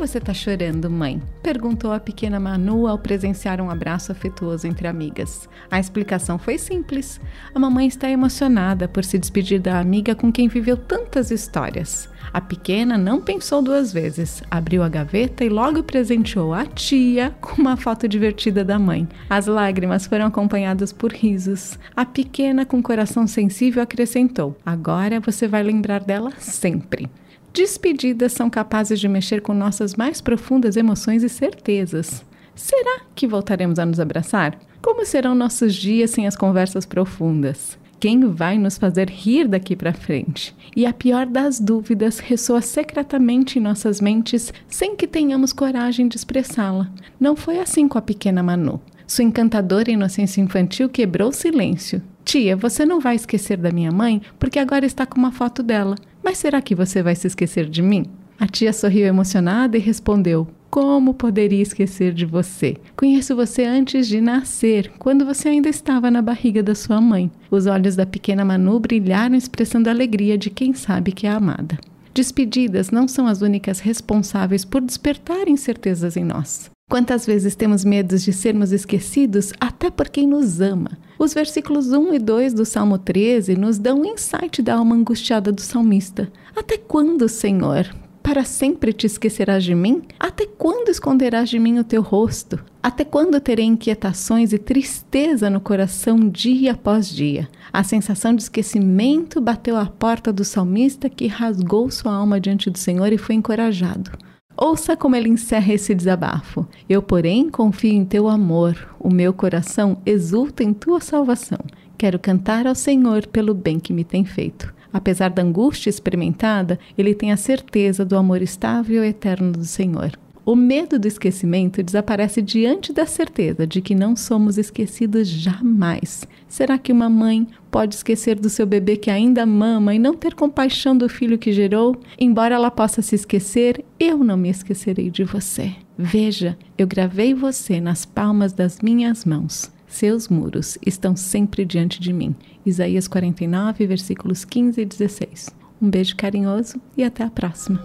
Você está chorando, mãe? Perguntou a pequena Manu ao presenciar um abraço afetuoso entre amigas. A explicação foi simples. A mamãe está emocionada por se despedir da amiga com quem viveu tantas histórias. A pequena não pensou duas vezes, abriu a gaveta e logo presenteou a tia com uma foto divertida da mãe. As lágrimas foram acompanhadas por risos. A pequena, com coração sensível, acrescentou: Agora você vai lembrar dela sempre. Despedidas são capazes de mexer com nossas mais profundas emoções e certezas. Será que voltaremos a nos abraçar? Como serão nossos dias sem as conversas profundas? Quem vai nos fazer rir daqui para frente? E a pior das dúvidas ressoa secretamente em nossas mentes sem que tenhamos coragem de expressá-la. Não foi assim com a pequena Manu. Sua encantadora inocência infantil quebrou o silêncio. Tia, você não vai esquecer da minha mãe porque agora está com uma foto dela. Mas será que você vai se esquecer de mim? A tia sorriu emocionada e respondeu: Como poderia esquecer de você? Conheço você antes de nascer, quando você ainda estava na barriga da sua mãe. Os olhos da pequena Manu brilharam, expressando a alegria de quem sabe que é amada. Despedidas não são as únicas responsáveis por despertar incertezas em nós. Quantas vezes temos medos de sermos esquecidos até por quem nos ama? Os versículos 1 e 2 do Salmo 13 nos dão um insight da alma angustiada do salmista. Até quando, Senhor? Para sempre te esquecerás de mim? Até quando esconderás de mim o teu rosto? Até quando terei inquietações e tristeza no coração dia após dia? A sensação de esquecimento bateu à porta do salmista que rasgou sua alma diante do Senhor e foi encorajado. Ouça como ele encerra esse desabafo. Eu, porém, confio em teu amor. O meu coração exulta em tua salvação. Quero cantar ao Senhor pelo bem que me tem feito. Apesar da angústia experimentada, ele tem a certeza do amor estável e eterno do Senhor. O medo do esquecimento desaparece diante da certeza de que não somos esquecidos jamais. Será que uma mãe pode esquecer do seu bebê que ainda mama e não ter compaixão do filho que gerou? Embora ela possa se esquecer, eu não me esquecerei de você. Veja, eu gravei você nas palmas das minhas mãos. Seus muros estão sempre diante de mim. Isaías 49, versículos 15 e 16. Um beijo carinhoso e até a próxima.